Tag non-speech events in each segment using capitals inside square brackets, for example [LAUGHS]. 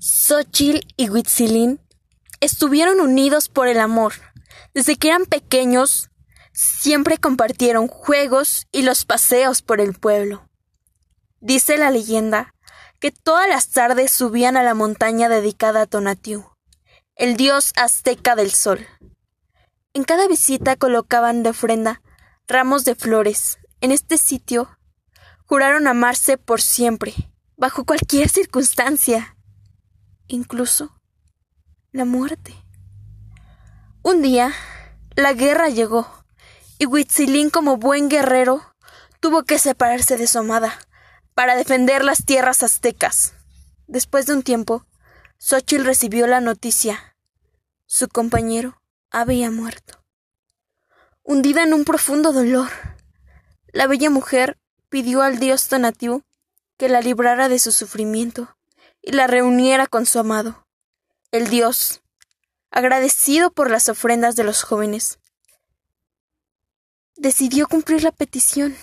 Xochitl y Huitzilín estuvieron unidos por el amor. Desde que eran pequeños, siempre compartieron juegos y los paseos por el pueblo. Dice la leyenda que todas las tardes subían a la montaña dedicada a Tonatiuh, el dios azteca del sol. En cada visita colocaban de ofrenda ramos de flores. En este sitio juraron amarse por siempre, bajo cualquier circunstancia incluso la muerte. Un día, la guerra llegó, y Huitzilín, como buen guerrero, tuvo que separarse de su amada para defender las tierras aztecas. Después de un tiempo, Xochitl recibió la noticia. Su compañero había muerto. Hundida en un profundo dolor, la bella mujer pidió al dios Tonatiuh que la librara de su sufrimiento y la reuniera con su amado. El dios, agradecido por las ofrendas de los jóvenes, decidió cumplir la petición.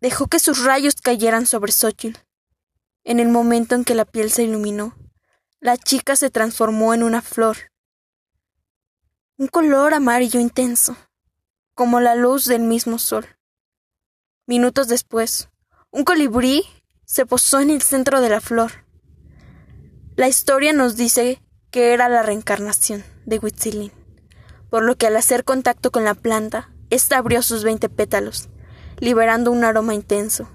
Dejó que sus rayos cayeran sobre Xochitl. En el momento en que la piel se iluminó, la chica se transformó en una flor. Un color amarillo intenso, como la luz del mismo sol. Minutos después, un colibrí se posó en el centro de la flor. La historia nos dice que era la reencarnación de Huitzilin, por lo que al hacer contacto con la planta, ésta abrió sus veinte pétalos, liberando un aroma intenso.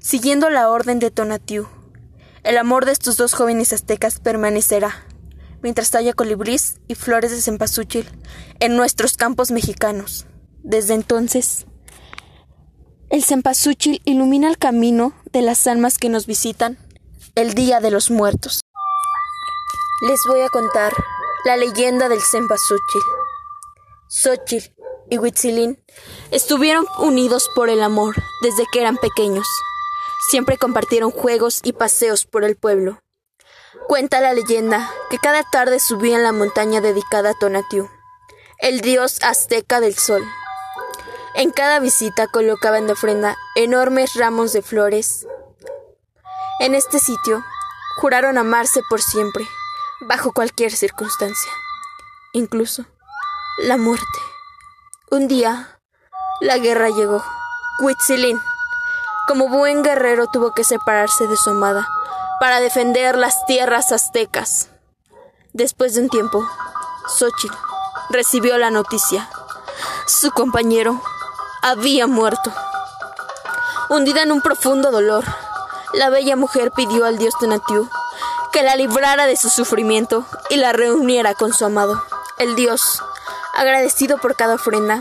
Siguiendo la orden de Tonatiuh, el amor de estos dos jóvenes aztecas permanecerá, mientras haya colibrís y flores de cempasúchil en nuestros campos mexicanos. Desde entonces, el cempasúchil ilumina el camino de las almas que nos visitan el Día de los Muertos. Les voy a contar la leyenda del Cempasúchil. Xochitl y Huitzilín estuvieron unidos por el amor desde que eran pequeños. Siempre compartieron juegos y paseos por el pueblo. Cuenta la leyenda que cada tarde subían la montaña dedicada a Tonatiuh, el dios azteca del sol. En cada visita colocaban de ofrenda enormes ramos de flores en este sitio juraron amarse por siempre, bajo cualquier circunstancia, incluso la muerte. Un día, la guerra llegó. Huitzilin, como buen guerrero, tuvo que separarse de su amada para defender las tierras aztecas. Después de un tiempo, Xochitl recibió la noticia. Su compañero había muerto. Hundida en un profundo dolor, la bella mujer pidió al dios Tonatiuh que la librara de su sufrimiento y la reuniera con su amado. El dios, agradecido por cada ofrenda,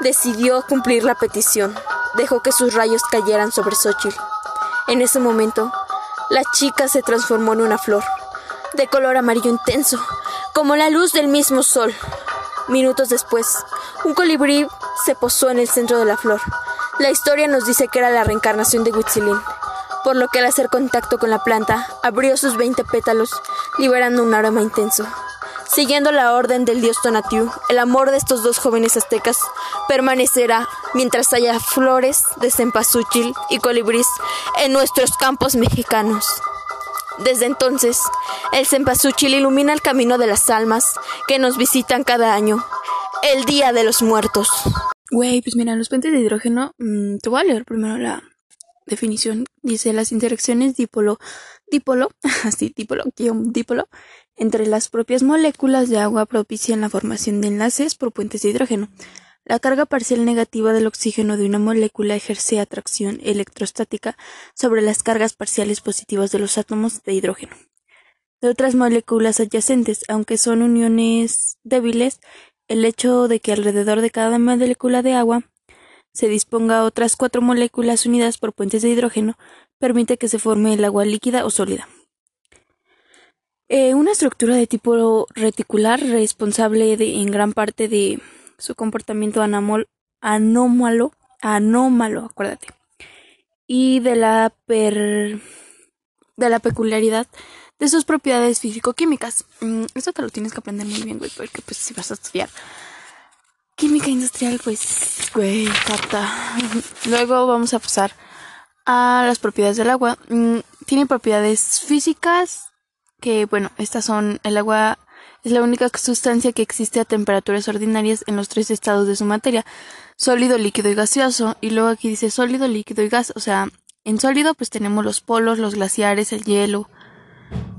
decidió cumplir la petición. Dejó que sus rayos cayeran sobre Xochitl. En ese momento, la chica se transformó en una flor, de color amarillo intenso, como la luz del mismo sol. Minutos después, un colibrí se posó en el centro de la flor. La historia nos dice que era la reencarnación de Huitzilin por lo que al hacer contacto con la planta abrió sus veinte pétalos, liberando un aroma intenso. Siguiendo la orden del dios Tonatiuh, el amor de estos dos jóvenes aztecas permanecerá mientras haya flores de cempasúchil y colibrís en nuestros campos mexicanos. Desde entonces, el cempasúchil ilumina el camino de las almas que nos visitan cada año, el Día de los Muertos. Güey, pues mira, los puentes de hidrógeno, mm, te voy a leer primero la, definición dice las interacciones dipolo dipolo [LAUGHS] así dipolo dipolo entre las propias moléculas de agua propician la formación de enlaces por puentes de hidrógeno. La carga parcial negativa del oxígeno de una molécula ejerce atracción electrostática sobre las cargas parciales positivas de los átomos de hidrógeno. De otras moléculas adyacentes, aunque son uniones débiles, el hecho de que alrededor de cada molécula de agua se disponga otras cuatro moléculas unidas por puentes de hidrógeno, permite que se forme el agua líquida o sólida. Eh, una estructura de tipo reticular responsable de, en gran parte de su comportamiento anómalo, anómalo, acuérdate, y de la, de la peculiaridad de sus propiedades físico-químicas. Mm, esto te lo tienes que aprender muy bien, güey, porque pues si vas a estudiar química industrial, pues, güey, capta. Luego vamos a pasar a las propiedades del agua. Mm, tiene propiedades físicas que bueno, estas son el agua es la única sustancia que existe a temperaturas ordinarias en los tres estados de su materia, sólido, líquido y gaseoso. Y luego aquí dice sólido, líquido y gas. O sea, en sólido pues tenemos los polos, los glaciares, el hielo,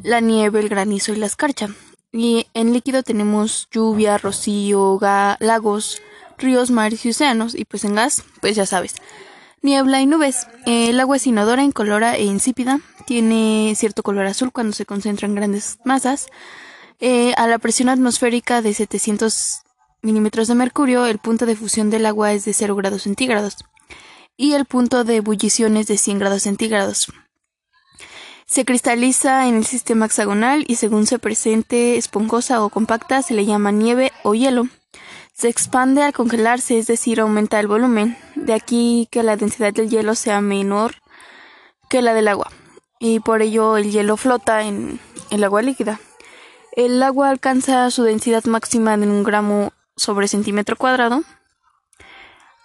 la nieve, el granizo y la escarcha. Y en líquido tenemos lluvia, rocío, lagos, ríos, mares y océanos. Y pues en gas, pues ya sabes, niebla y nubes. El agua es inodora, incolora e insípida. Tiene cierto color azul cuando se concentra en grandes masas. Eh, a la presión atmosférica de 700 milímetros de mercurio, el punto de fusión del agua es de 0 grados centígrados y el punto de ebullición es de 100 grados centígrados. Se cristaliza en el sistema hexagonal y según se presente esponjosa o compacta se le llama nieve o hielo. Se expande al congelarse, es decir, aumenta el volumen. De aquí que la densidad del hielo sea menor que la del agua. Y por ello el hielo flota en el agua líquida. El agua alcanza su densidad máxima en un gramo sobre centímetro cuadrado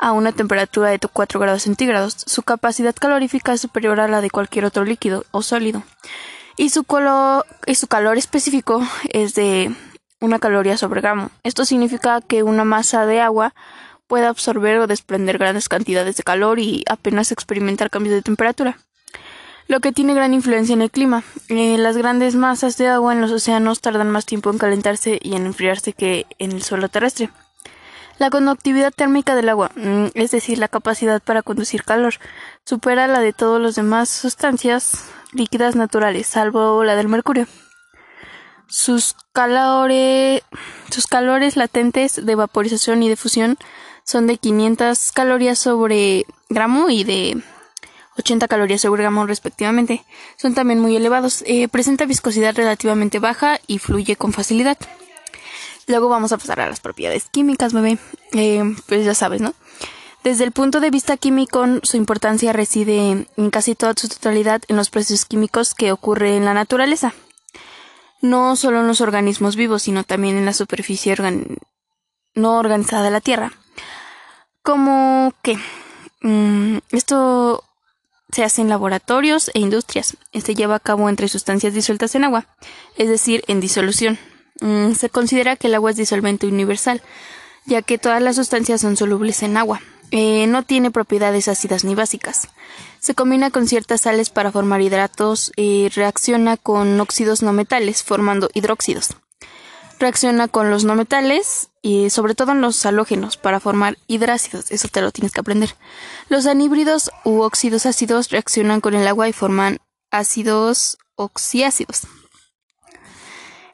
a una temperatura de 4 grados centígrados. Su capacidad calorífica es superior a la de cualquier otro líquido o sólido. Y su, y su calor específico es de una caloría sobre gramo. Esto significa que una masa de agua puede absorber o desprender grandes cantidades de calor y apenas experimentar cambios de temperatura lo que tiene gran influencia en el clima. Eh, las grandes masas de agua en los océanos tardan más tiempo en calentarse y en enfriarse que en el suelo terrestre. La conductividad térmica del agua, mm, es decir, la capacidad para conducir calor, supera la de todas las demás sustancias líquidas naturales, salvo la del mercurio. Sus calores, sus calores latentes de vaporización y de fusión son de 500 calorías sobre gramo y de 80 calorías sobre gramo respectivamente. Son también muy elevados. Eh, presenta viscosidad relativamente baja y fluye con facilidad. Luego vamos a pasar a las propiedades químicas, bebé. Eh, pues ya sabes, ¿no? Desde el punto de vista químico, su importancia reside en casi toda su totalidad en los procesos químicos que ocurren en la naturaleza. No solo en los organismos vivos, sino también en la superficie no organizada de la Tierra. Como que mm, esto se hace en laboratorios e industrias. Se lleva a cabo entre sustancias disueltas en agua, es decir, en disolución. Mm, se considera que el agua es disolvente universal, ya que todas las sustancias son solubles en agua. Eh, no tiene propiedades ácidas ni básicas. Se combina con ciertas sales para formar hidratos y reacciona con óxidos no metales, formando hidróxidos reacciona con los no metales y sobre todo en los halógenos para formar hidrácidos, eso te lo tienes que aprender. Los anhídridos u óxidos ácidos reaccionan con el agua y forman ácidos oxiácidos.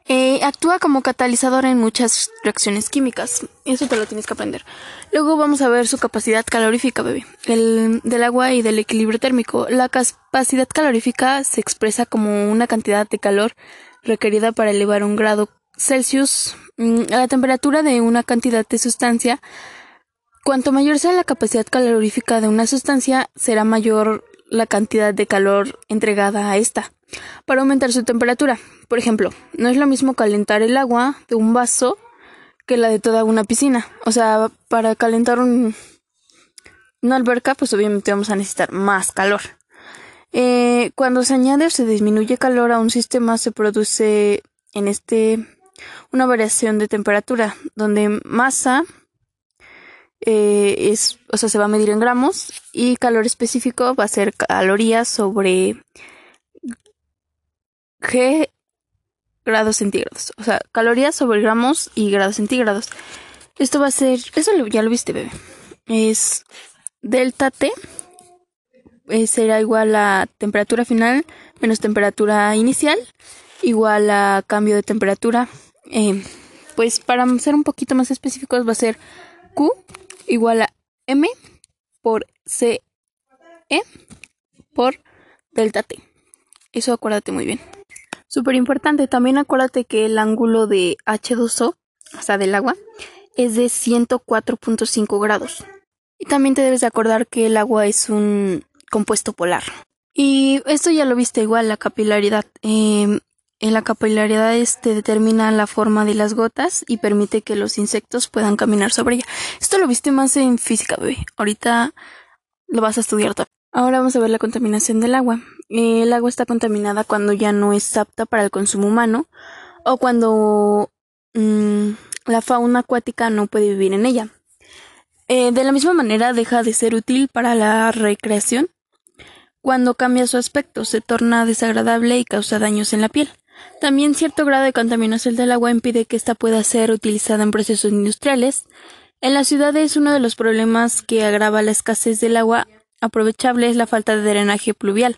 Eh, actúa como catalizador en muchas reacciones químicas. Eso te lo tienes que aprender. Luego vamos a ver su capacidad calorífica, bebé. El, del agua y del equilibrio térmico. La capacidad calorífica se expresa como una cantidad de calor requerida para elevar un grado Celsius mm, a la temperatura de una cantidad de sustancia, cuanto mayor sea la capacidad calorífica de una sustancia, será mayor la cantidad de calor entregada a esta. Para aumentar su temperatura, por ejemplo, no es lo mismo calentar el agua de un vaso que la de toda una piscina. O sea, para calentar un, una alberca, pues obviamente vamos a necesitar más calor. Eh, cuando se añade o se disminuye calor a un sistema, se produce en este una variación de temperatura, donde masa eh, es, o sea, se va a medir en gramos y calor específico va a ser calorías sobre G grados centígrados. O sea, calorías sobre gramos y grados centígrados. Esto va a ser, eso ya lo viste, bebé. Es delta T eh, será igual a temperatura final menos temperatura inicial igual a cambio de temperatura eh, pues para ser un poquito más específicos va a ser Q igual a M por C E por delta T. Eso acuérdate muy bien. Súper importante, también acuérdate que el ángulo de H2O, o sea, del agua, es de 104.5 grados. Y también te debes de acordar que el agua es un compuesto polar. Y esto ya lo viste igual, la capilaridad. Eh, la capilaridad este determina la forma de las gotas y permite que los insectos puedan caminar sobre ella. Esto lo viste más en física, bebé. Ahorita lo vas a estudiar todo. Ahora vamos a ver la contaminación del agua. el agua está contaminada cuando ya no es apta para el consumo humano o cuando mm, la fauna acuática no puede vivir en ella. Eh, de la misma manera deja de ser útil para la recreación cuando cambia su aspecto, se torna desagradable y causa daños en la piel. También cierto grado de contaminación del agua impide que ésta pueda ser utilizada en procesos industriales. En las ciudades uno de los problemas que agrava la escasez del agua aprovechable es la falta de drenaje pluvial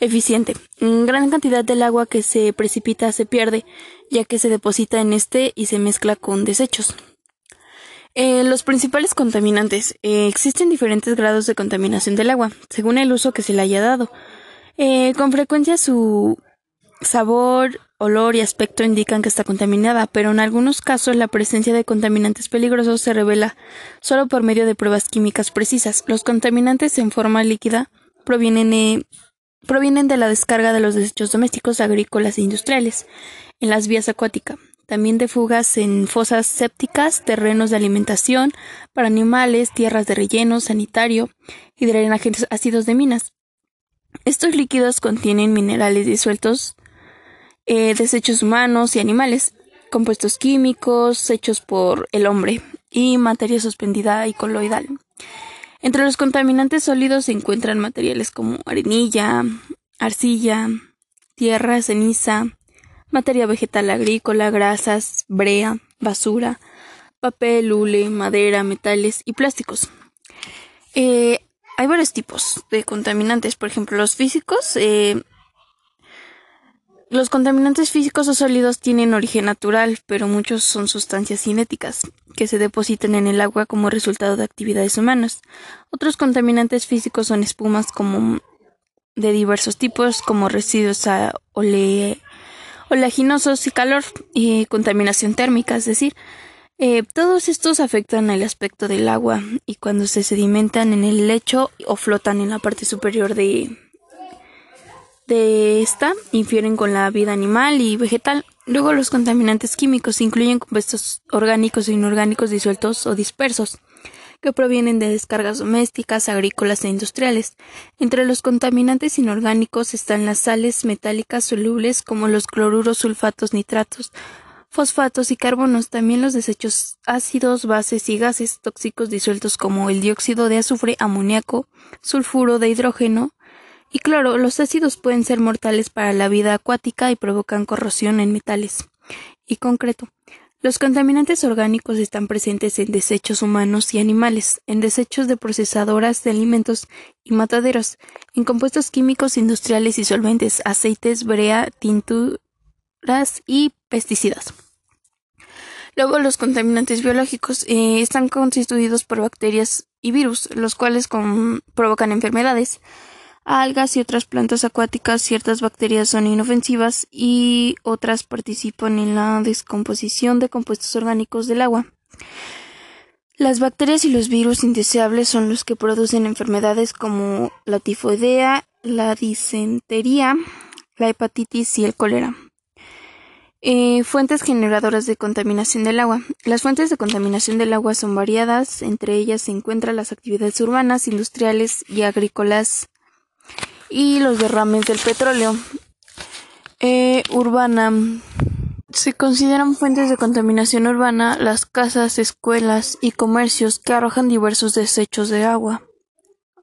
eficiente. Gran cantidad del agua que se precipita se pierde, ya que se deposita en este y se mezcla con desechos. Eh, los principales contaminantes. Eh, existen diferentes grados de contaminación del agua, según el uso que se le haya dado. Eh, con frecuencia su sabor, olor y aspecto indican que está contaminada, pero en algunos casos la presencia de contaminantes peligrosos se revela solo por medio de pruebas químicas precisas. Los contaminantes en forma líquida provienen, provienen de la descarga de los desechos domésticos, agrícolas e industriales en las vías acuáticas también de fugas en fosas sépticas, terrenos de alimentación para animales, tierras de relleno sanitario y drenajes ácidos de minas. Estos líquidos contienen minerales disueltos, eh, desechos humanos y animales, compuestos químicos hechos por el hombre y materia suspendida y coloidal. Entre los contaminantes sólidos se encuentran materiales como arenilla, arcilla, tierra, ceniza, materia vegetal agrícola, grasas, brea, basura, papel, hule, madera, metales y plásticos. Eh, hay varios tipos de contaminantes, por ejemplo, los físicos. Eh, los contaminantes físicos o sólidos tienen origen natural, pero muchos son sustancias cinéticas que se depositan en el agua como resultado de actividades humanas. Otros contaminantes físicos son espumas como de diversos tipos, como residuos ole oleaginosos y calor y contaminación térmica, es decir, eh, todos estos afectan el aspecto del agua y cuando se sedimentan en el lecho o flotan en la parte superior de, de esta, infieren con la vida animal y vegetal. Luego los contaminantes químicos incluyen compuestos orgánicos e inorgánicos disueltos o dispersos que provienen de descargas domésticas, agrícolas e industriales. Entre los contaminantes inorgánicos están las sales metálicas solubles como los cloruros, sulfatos, nitratos, fosfatos y carbonos, también los desechos ácidos, bases y gases tóxicos disueltos como el dióxido de azufre, amoníaco, sulfuro de hidrógeno y cloro. Los ácidos pueden ser mortales para la vida acuática y provocan corrosión en metales y concreto. Los contaminantes orgánicos están presentes en desechos humanos y animales, en desechos de procesadoras de alimentos y mataderos, en compuestos químicos industriales y solventes, aceites, brea, tinturas y pesticidas. Luego, los contaminantes biológicos eh, están constituidos por bacterias y virus, los cuales provocan enfermedades algas y otras plantas acuáticas, ciertas bacterias son inofensivas y otras participan en la descomposición de compuestos orgánicos del agua. Las bacterias y los virus indeseables son los que producen enfermedades como la tifoidea, la disentería, la hepatitis y el cólera. Eh, fuentes generadoras de contaminación del agua. Las fuentes de contaminación del agua son variadas, entre ellas se encuentran las actividades urbanas, industriales y agrícolas y los derrames del petróleo. Eh, urbana. Se consideran fuentes de contaminación urbana las casas, escuelas y comercios que arrojan diversos desechos de agua.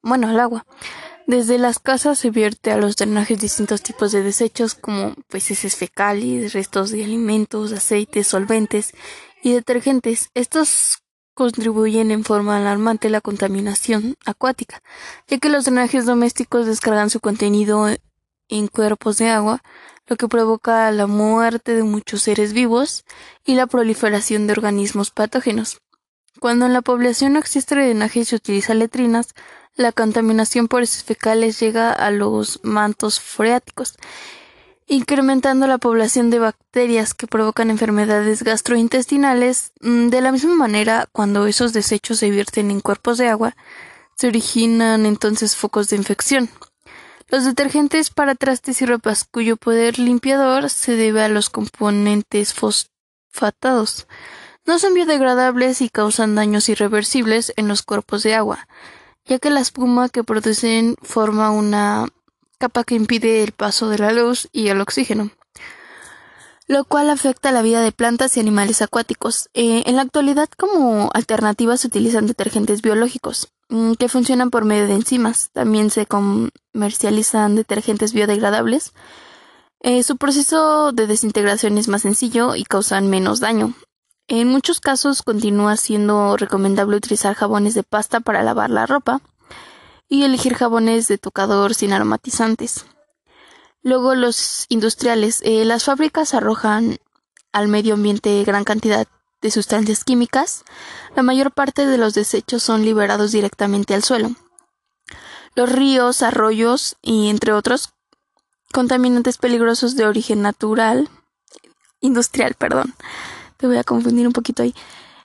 Bueno, el agua. Desde las casas se vierte a los drenajes distintos tipos de desechos como peces fecales, restos de alimentos, aceites, solventes y detergentes. Estos contribuyen en forma alarmante a la contaminación acuática, ya que los drenajes domésticos descargan su contenido en cuerpos de agua, lo que provoca la muerte de muchos seres vivos y la proliferación de organismos patógenos. Cuando en la población no existe drenaje y se utiliza letrinas, la contaminación por heces fecales llega a los mantos freáticos incrementando la población de bacterias que provocan enfermedades gastrointestinales. Mm, de la misma manera, cuando esos desechos se vierten en cuerpos de agua, se originan entonces focos de infección. Los detergentes para trastes y ropas cuyo poder limpiador se debe a los componentes fosfatados. No son biodegradables y causan daños irreversibles en los cuerpos de agua, ya que la espuma que producen forma una capa que impide el paso de la luz y el oxígeno, lo cual afecta la vida de plantas y animales acuáticos. Eh, en la actualidad, como alternativa, se utilizan detergentes biológicos mm, que funcionan por medio de enzimas. También se comercializan detergentes biodegradables. Eh, su proceso de desintegración es más sencillo y causan menos daño. En muchos casos continúa siendo recomendable utilizar jabones de pasta para lavar la ropa y elegir jabones de tocador sin aromatizantes. Luego los industriales. Eh, las fábricas arrojan al medio ambiente gran cantidad de sustancias químicas. La mayor parte de los desechos son liberados directamente al suelo. Los ríos, arroyos y entre otros contaminantes peligrosos de origen natural, industrial, perdón, te voy a confundir un poquito ahí,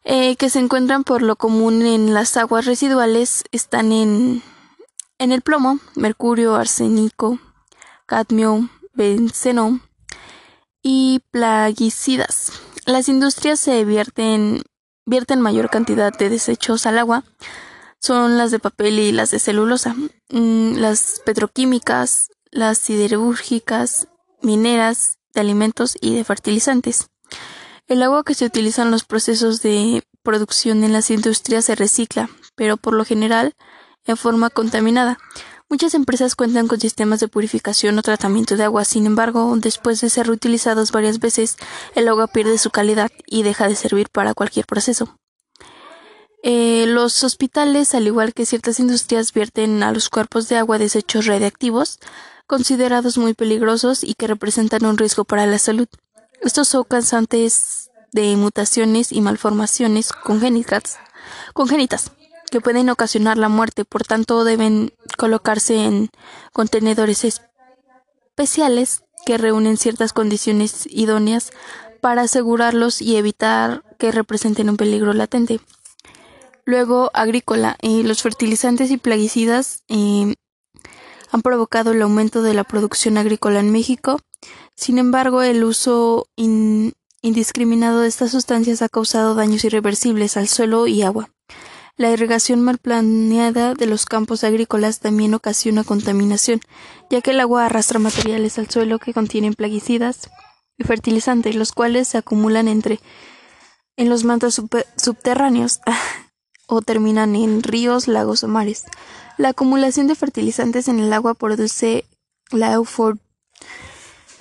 eh, que se encuentran por lo común en las aguas residuales están en, en el plomo, mercurio, arsénico, cadmio, benceno y plaguicidas. Las industrias se vierten, mayor cantidad de desechos al agua, son las de papel y las de celulosa. Mm, las petroquímicas, las siderúrgicas, mineras, de alimentos y de fertilizantes. El agua que se utiliza en los procesos de producción en las industrias se recicla, pero por lo general en forma contaminada. Muchas empresas cuentan con sistemas de purificación o tratamiento de agua, sin embargo, después de ser reutilizados varias veces, el agua pierde su calidad y deja de servir para cualquier proceso. Eh, los hospitales, al igual que ciertas industrias, vierten a los cuerpos de agua desechos radiactivos, considerados muy peligrosos y que representan un riesgo para la salud. Estos son causantes de mutaciones y malformaciones congénitas, congénitas que pueden ocasionar la muerte, por tanto deben colocarse en contenedores especiales que reúnen ciertas condiciones idóneas para asegurarlos y evitar que representen un peligro latente. Luego, agrícola. Eh, los fertilizantes y plaguicidas eh, han provocado el aumento de la producción agrícola en México sin embargo, el uso indiscriminado de estas sustancias ha causado daños irreversibles al suelo y agua. La irrigación mal planeada de los campos agrícolas también ocasiona contaminación, ya que el agua arrastra materiales al suelo que contienen plaguicidas y fertilizantes, los cuales se acumulan entre en los mantos subterráneos [LAUGHS] o terminan en ríos, lagos o mares. La acumulación de fertilizantes en el agua produce la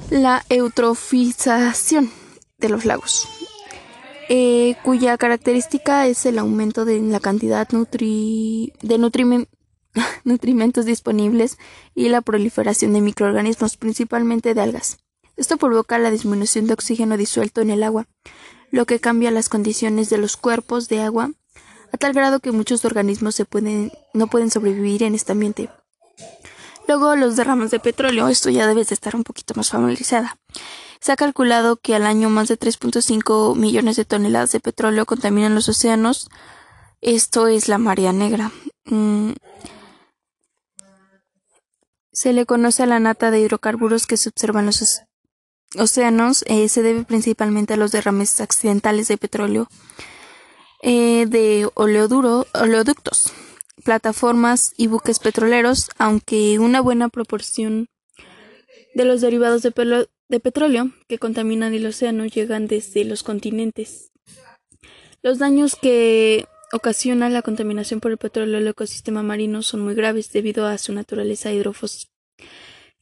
la eutrofización de los lagos, eh, cuya característica es el aumento de la cantidad de [LAUGHS] nutrimentos disponibles y la proliferación de microorganismos, principalmente de algas. Esto provoca la disminución de oxígeno disuelto en el agua, lo que cambia las condiciones de los cuerpos de agua a tal grado que muchos organismos se pueden, no pueden sobrevivir en este ambiente. Luego los derrames de petróleo, esto ya debes de estar un poquito más familiarizada. Se ha calculado que al año más de 3.5 millones de toneladas de petróleo contaminan los océanos. Esto es la marea negra. Mm. Se le conoce a la nata de hidrocarburos que se observan los océanos. Eh, se debe principalmente a los derrames accidentales de petróleo eh, de oleoductos plataformas y buques petroleros, aunque una buena proporción de los derivados de, de, petróleo que contaminan el océano llegan desde los continentes. Los daños que ocasiona la contaminación por el petróleo al ecosistema marino son muy graves debido a su naturaleza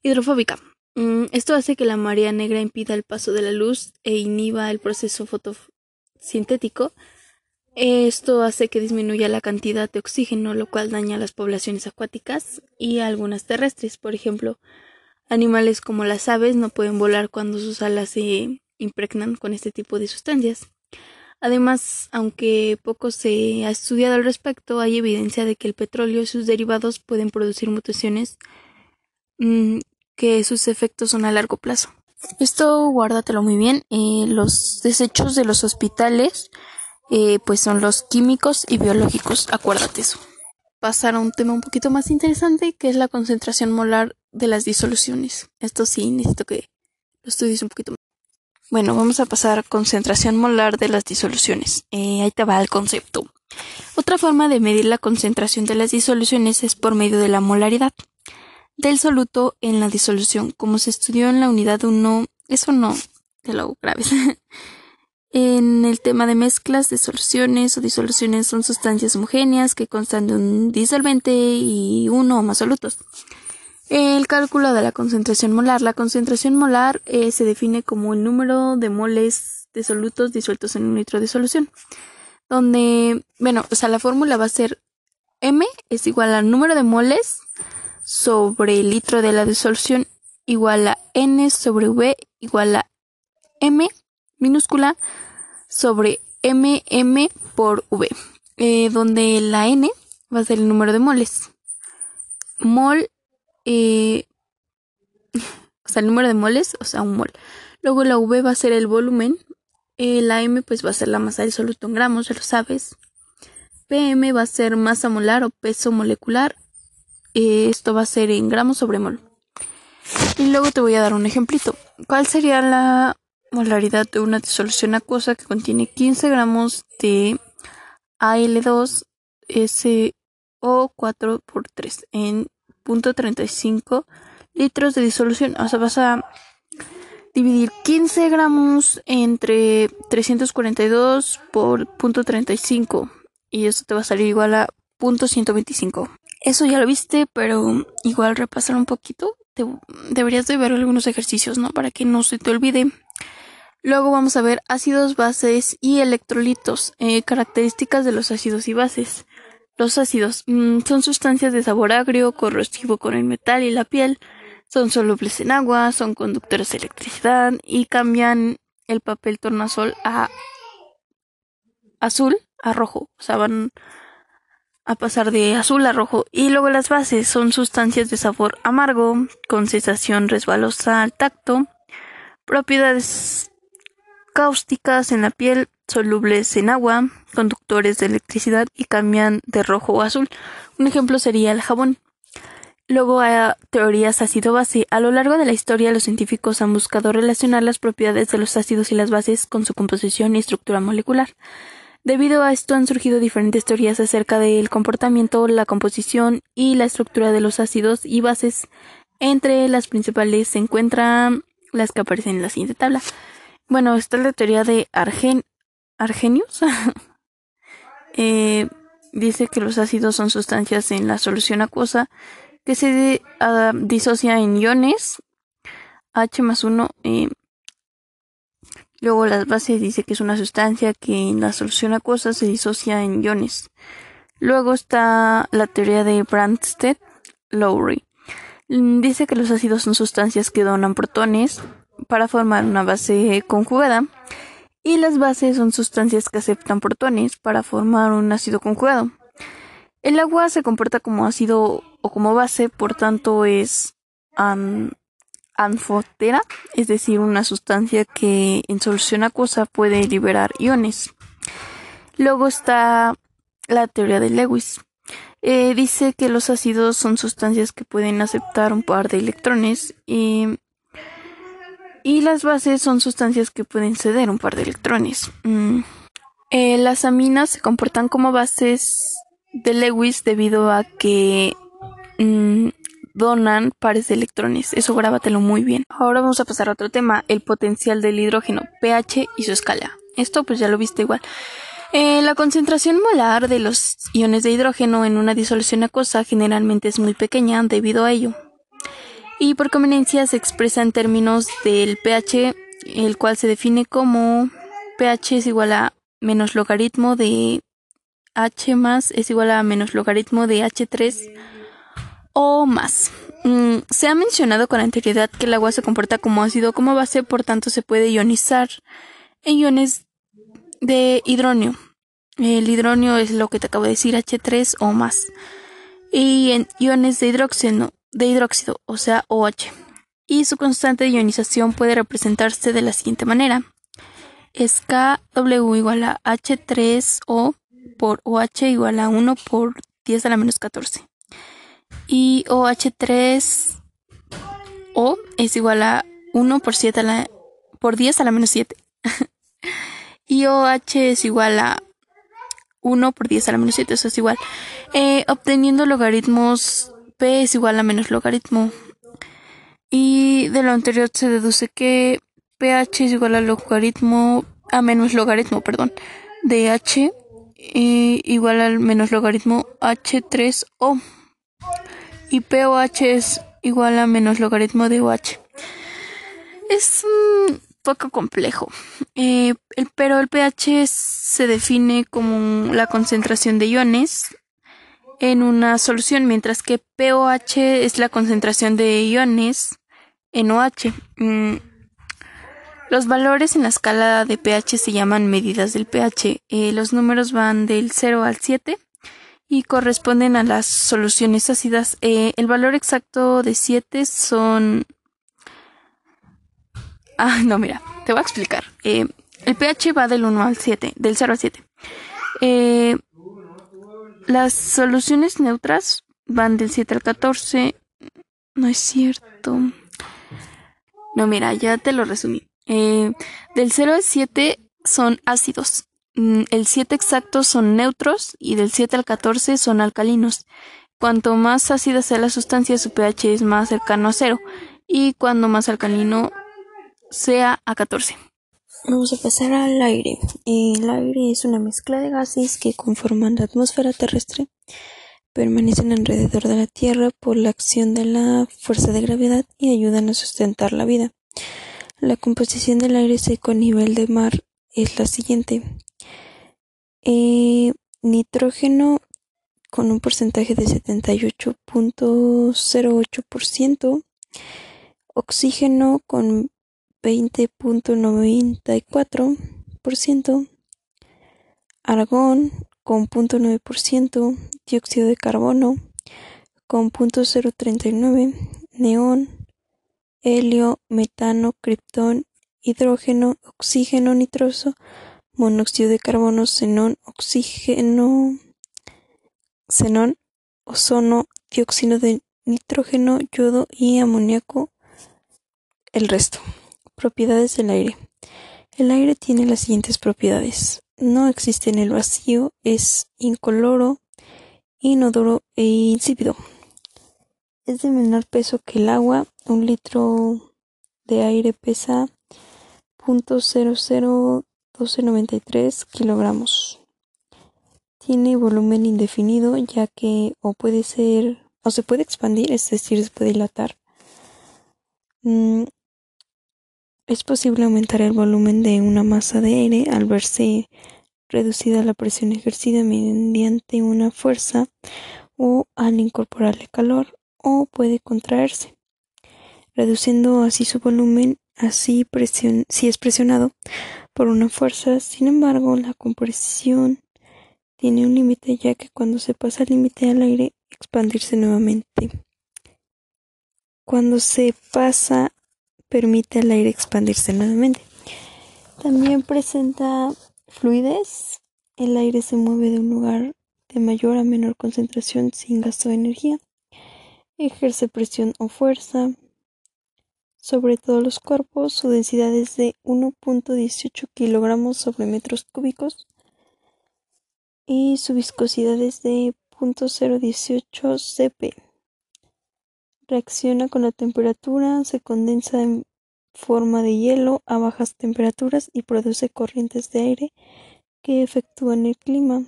hidrofóbica. Mm, esto hace que la marea negra impida el paso de la luz e inhiba el proceso fotosintético esto hace que disminuya la cantidad de oxígeno, lo cual daña a las poblaciones acuáticas y a algunas terrestres. Por ejemplo, animales como las aves no pueden volar cuando sus alas se impregnan con este tipo de sustancias. Además, aunque poco se ha estudiado al respecto, hay evidencia de que el petróleo y sus derivados pueden producir mutaciones mm, que sus efectos son a largo plazo. Esto guárdatelo muy bien. Eh, los desechos de los hospitales eh, pues son los químicos y biológicos, acuérdate eso. Pasar a un tema un poquito más interesante que es la concentración molar de las disoluciones. Esto sí, necesito que lo estudies un poquito más. Bueno, vamos a pasar a concentración molar de las disoluciones. Eh, ahí te va el concepto. Otra forma de medir la concentración de las disoluciones es por medio de la molaridad. del soluto en la disolución, como se estudió en la unidad 1, eso no te lo grabes. [LAUGHS] en el tema de mezclas de soluciones o disoluciones son sustancias homogéneas que constan de un disolvente y uno o más solutos. El cálculo de la concentración molar. La concentración molar eh, se define como el número de moles de solutos disueltos en un litro de solución. Donde, bueno, o sea, la fórmula va a ser M es igual al número de moles sobre el litro de la disolución igual a N sobre V igual a M minúscula sobre MM por V, eh, donde la N va a ser el número de moles. Mol eh, o sea, el número de moles, o sea, un mol. Luego la V va a ser el volumen. La M pues va a ser la masa del soluto en gramos, ya lo sabes. PM va a ser masa molar o peso molecular. Esto va a ser en gramos sobre mol. Y luego te voy a dar un ejemplito. ¿Cuál sería la molaridad de una disolución acuosa que contiene 15 gramos de AL2 SO4 por 3 en 0.35 litros de disolución. O sea, vas a dividir 15 gramos entre 342 por 0.35 y eso te va a salir igual a 0.125. Eso ya lo viste, pero igual repasar un poquito. deberías de ver algunos ejercicios, ¿no? Para que no se te olvide. Luego vamos a ver ácidos, bases y electrolitos, eh, características de los ácidos y bases. Los ácidos mm, son sustancias de sabor agrio, corrosivo con el metal y la piel, son solubles en agua, son conductores de electricidad y cambian el papel tornasol a azul a rojo, o sea, van a pasar de azul a rojo. Y luego las bases son sustancias de sabor amargo, con sensación resbalosa al tacto, propiedades cáusticas en la piel, solubles en agua, conductores de electricidad y cambian de rojo o azul. Un ejemplo sería el jabón. Luego hay teorías ácido-base. A lo largo de la historia los científicos han buscado relacionar las propiedades de los ácidos y las bases con su composición y estructura molecular. Debido a esto han surgido diferentes teorías acerca del comportamiento, la composición y la estructura de los ácidos y bases. Entre las principales se encuentran las que aparecen en la siguiente tabla. Bueno, está la teoría de Argen Argenius. [LAUGHS] Eh, dice que los ácidos son sustancias en la solución acuosa que se uh, disocia en iones H más 1. Eh, luego las bases dice que es una sustancia que en la solución acuosa se disocia en iones. Luego está la teoría de Brandstedt-Lowry. Dice que los ácidos son sustancias que donan protones para formar una base conjugada y las bases son sustancias que aceptan protones para formar un ácido conjugado. El agua se comporta como ácido o como base, por tanto es anfotera, es decir, una sustancia que en solución acuosa puede liberar iones. Luego está la teoría de Lewis. Eh, dice que los ácidos son sustancias que pueden aceptar un par de electrones y y las bases son sustancias que pueden ceder un par de electrones. Mm. Eh, las aminas se comportan como bases de Lewis debido a que mm, donan pares de electrones. Eso grábatelo muy bien. Ahora vamos a pasar a otro tema, el potencial del hidrógeno, pH y su escala. Esto pues ya lo viste igual. Eh, la concentración molar de los iones de hidrógeno en una disolución acuosa generalmente es muy pequeña debido a ello y por conveniencia se expresa en términos del pH, el cual se define como pH es igual a menos logaritmo de H más es igual a menos logaritmo de H3 o más. Mm, se ha mencionado con anterioridad que el agua se comporta como ácido como base, por tanto se puede ionizar en iones de hidróneo. El hidróneo es lo que te acabo de decir, H3 o más. Y en iones de hidróxido de hidróxido, o sea, OH, y su constante de ionización puede representarse de la siguiente manera. Es KW igual a H3O por OH igual a 1 por 10 a la menos 14. Y OH3O es igual a 1 por, 7 a la, por 10 a la menos 7. [LAUGHS] y OH es igual a 1 por 10 a la menos 7, eso es igual. Eh, obteniendo logaritmos P es igual a menos logaritmo. Y de lo anterior se deduce que pH es igual a logaritmo, a menos logaritmo, perdón, de H igual al menos logaritmo H3O. Y POH es igual a menos logaritmo de OH. Es un poco complejo, eh, pero el pH se define como la concentración de iones en una solución, mientras que POH es la concentración de iones en OH. Los valores en la escala de pH se llaman medidas del pH. Eh, los números van del 0 al 7 y corresponden a las soluciones ácidas. Eh, el valor exacto de 7 son... [LAUGHS] Ah, no, mira, te voy a explicar. Eh, el pH va del 1 al 7, del 0 al 7. Las soluciones neutras van del 7 al 14. No es cierto. No, mira, ya te lo resumí. Eh, del 0 al 7 son ácidos. Mm, el 7 exacto son neutros y del 7 al 14 son alcalinos. Cuanto más ácida sea la sustancia, su pH es más cercano a 0 y cuando más alcalino sea a 14. Vamos a pasar al aire. El aire es una mezcla de gases que conforman la atmósfera terrestre, permanecen alrededor de la Tierra por la acción de la fuerza de gravedad y ayudan a sustentar la vida. La composición del aire seco a nivel de mar es la siguiente. Eh, nitrógeno con un porcentaje de 78.08%, oxígeno con 20.94%, argón con 0.9%, dióxido de carbono con 0.039, neón helio, metano, criptón, hidrógeno, oxígeno nitroso, monóxido de carbono, xenón, oxígeno, xenón, ozono, dióxido de nitrógeno, yodo y amoníaco. El resto. Propiedades del aire. El aire tiene las siguientes propiedades. No existe en el vacío, es incoloro, inodoro e insípido. Es de menor peso que el agua, un litro de aire pesa .001293 kilogramos. Tiene volumen indefinido ya que o puede ser o se puede expandir, es decir, se puede dilatar. Mm, es posible aumentar el volumen de una masa de aire al verse reducida la presión ejercida mediante una fuerza o al incorporarle calor o puede contraerse reduciendo así su volumen así si es presionado por una fuerza. Sin embargo, la compresión tiene un límite ya que cuando se pasa el límite al aire expandirse nuevamente. Cuando se pasa permite al aire expandirse nuevamente. También presenta fluidez. El aire se mueve de un lugar de mayor a menor concentración sin gasto de energía. Ejerce presión o fuerza, sobre todos los cuerpos, su densidad es de 1.18 kilogramos sobre metros cúbicos y su viscosidad es de 0.018 cp. Reacciona con la temperatura, se condensa en forma de hielo a bajas temperaturas y produce corrientes de aire que efectúan el clima.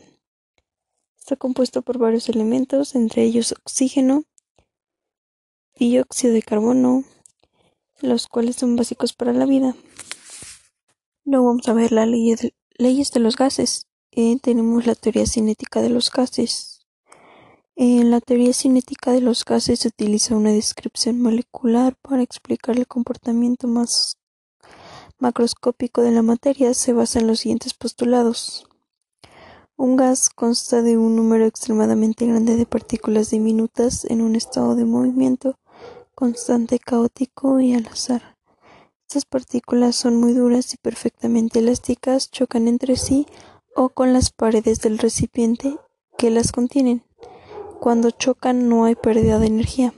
Está compuesto por varios elementos, entre ellos oxígeno, dióxido de carbono, los cuales son básicos para la vida. Luego vamos a ver las leyes de los gases. Eh, tenemos la teoría cinética de los gases. En la teoría cinética de los gases se utiliza una descripción molecular para explicar el comportamiento más macroscópico de la materia. Se basa en los siguientes postulados. Un gas consta de un número extremadamente grande de partículas diminutas en un estado de movimiento constante, caótico y al azar. Estas partículas son muy duras y perfectamente elásticas, chocan entre sí o con las paredes del recipiente que las contienen. Cuando chocan no hay pérdida de energía.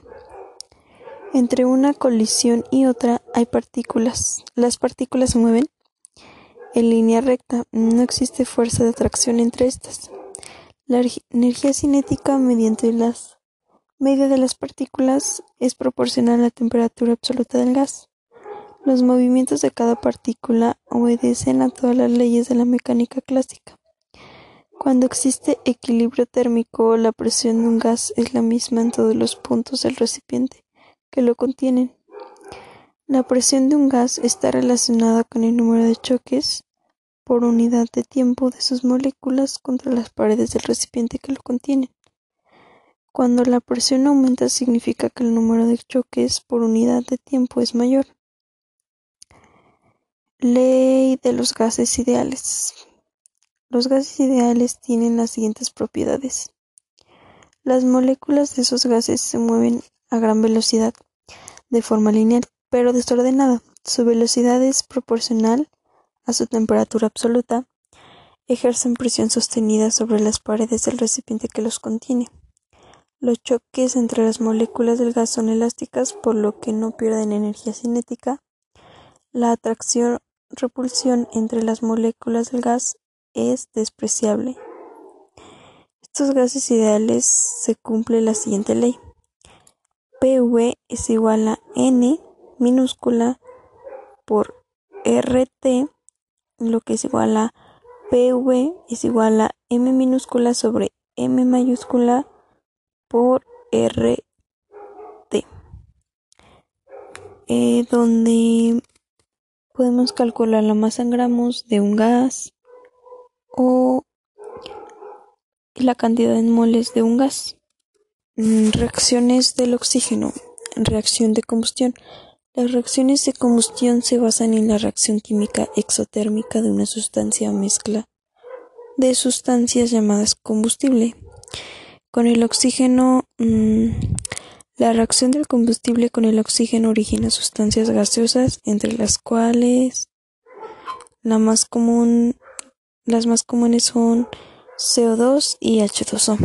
Entre una colisión y otra hay partículas. Las partículas se mueven en línea recta. No existe fuerza de atracción entre estas. La energía cinética mediante las media de las partículas es proporcional a la temperatura absoluta del gas. Los movimientos de cada partícula obedecen a todas las leyes de la mecánica clásica. Cuando existe equilibrio térmico, la presión de un gas es la misma en todos los puntos del recipiente que lo contienen. La presión de un gas está relacionada con el número de choques por unidad de tiempo de sus moléculas contra las paredes del recipiente que lo contienen. Cuando la presión aumenta significa que el número de choques por unidad de tiempo es mayor. Ley de los gases ideales. Los gases ideales tienen las siguientes propiedades. Las moléculas de esos gases se mueven a gran velocidad, de forma lineal, pero desordenada. Su velocidad es proporcional a su temperatura absoluta. Ejercen presión sostenida sobre las paredes del recipiente que los contiene. Los choques entre las moléculas del gas son elásticas, por lo que no pierden energía cinética. La atracción-repulsión entre las moléculas del gas es despreciable. Estos gases ideales se cumple la siguiente ley. PV es igual a N minúscula por RT, lo que es igual a PV es igual a M minúscula sobre M mayúscula por RT, eh, donde podemos calcular la masa en gramos de un gas o la cantidad en moles de un gas. Mm, reacciones del oxígeno. Reacción de combustión. Las reacciones de combustión se basan en la reacción química exotérmica de una sustancia o mezcla de sustancias llamadas combustible. Con el oxígeno, mm, la reacción del combustible con el oxígeno origina sustancias gaseosas, entre las cuales la más común, las más comunes son CO2 y H2O.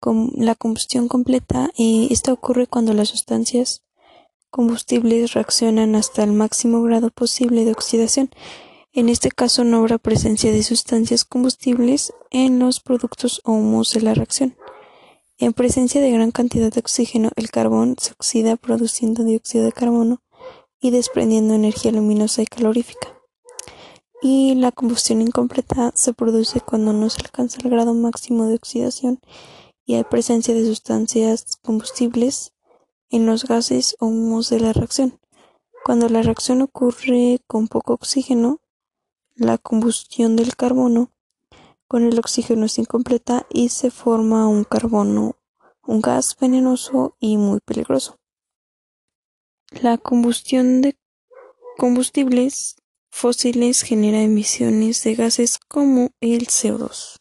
Con la combustión completa, eh, esta ocurre cuando las sustancias combustibles reaccionan hasta el máximo grado posible de oxidación. En este caso no habrá presencia de sustancias combustibles en los productos o humos de la reacción. En presencia de gran cantidad de oxígeno, el carbón se oxida produciendo dióxido de carbono y desprendiendo energía luminosa y calorífica. Y la combustión incompleta se produce cuando no se alcanza el grado máximo de oxidación y hay presencia de sustancias combustibles en los gases o humos de la reacción. Cuando la reacción ocurre con poco oxígeno, la combustión del carbono con el oxígeno es incompleta y se forma un carbono, un gas venenoso y muy peligroso. La combustión de combustibles fósiles genera emisiones de gases como el CO2.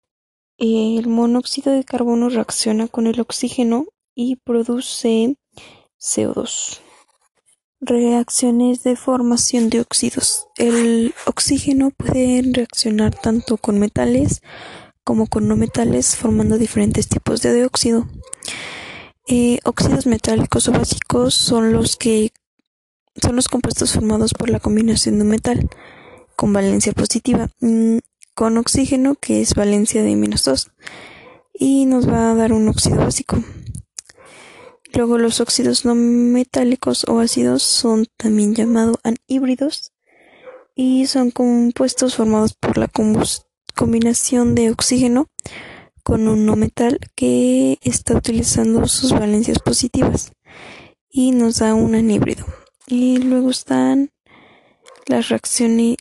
El monóxido de carbono reacciona con el oxígeno y produce CO2. Reacciones de formación de óxidos. El oxígeno puede reaccionar tanto con metales como con no metales, formando diferentes tipos de dióxido. Eh, óxidos metálicos o básicos son los que son los compuestos formados por la combinación de un metal con valencia positiva mm, con oxígeno que es valencia de menos 2 y nos va a dar un óxido básico. Luego los óxidos no metálicos o ácidos son también llamados anhídridos y son compuestos formados por la combinación de oxígeno con un no metal que está utilizando sus valencias positivas y nos da un anhídrido. Y luego están las reacciones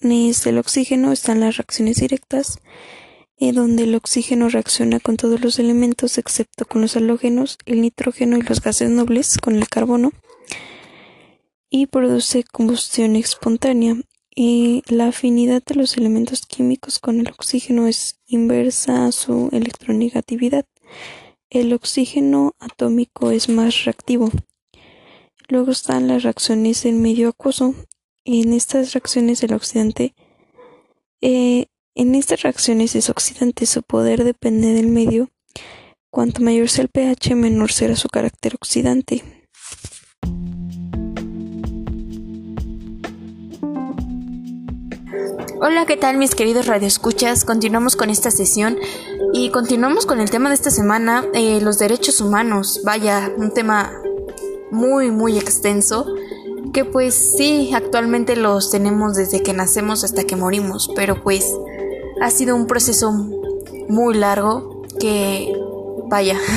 del oxígeno, están las reacciones directas donde el oxígeno reacciona con todos los elementos excepto con los halógenos, el nitrógeno y los gases nobles con el carbono y produce combustión espontánea. Y la afinidad de los elementos químicos con el oxígeno es inversa a su electronegatividad. El oxígeno atómico es más reactivo. Luego están las reacciones del medio acuoso. En estas reacciones el oxidante eh, en estas reacciones desoxidantes su poder depende del medio. Cuanto mayor sea el pH, menor será su carácter oxidante. Hola, ¿qué tal mis queridos radioescuchas? Continuamos con esta sesión y continuamos con el tema de esta semana, eh, los derechos humanos. Vaya, un tema muy, muy extenso que pues sí, actualmente los tenemos desde que nacemos hasta que morimos, pero pues ha sido un proceso muy largo que vaya. [LAUGHS]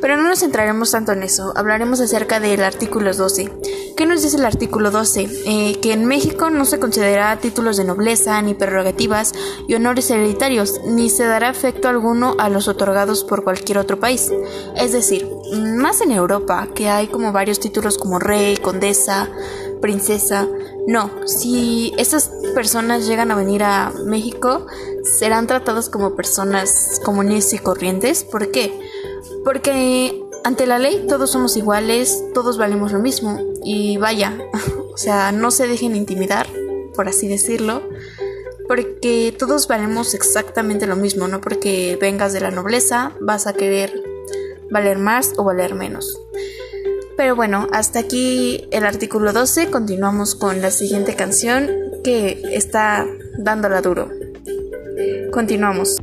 Pero no nos centraremos tanto en eso, hablaremos acerca del artículo 12. ¿Qué nos dice el artículo 12? Eh, que en México no se considera títulos de nobleza, ni prerrogativas y honores hereditarios, ni se dará efecto alguno a los otorgados por cualquier otro país. Es decir, más en Europa, que hay como varios títulos como rey, condesa, princesa. No, si esas personas llegan a venir a México, serán tratados como personas comunes y corrientes. ¿Por qué? Porque ante la ley todos somos iguales, todos valemos lo mismo. Y vaya, [LAUGHS] o sea, no se dejen intimidar, por así decirlo. Porque todos valemos exactamente lo mismo, no porque vengas de la nobleza vas a querer valer más o valer menos. Pero bueno, hasta aquí el artículo 12. Continuamos con la siguiente canción que está dándola duro. Continuamos.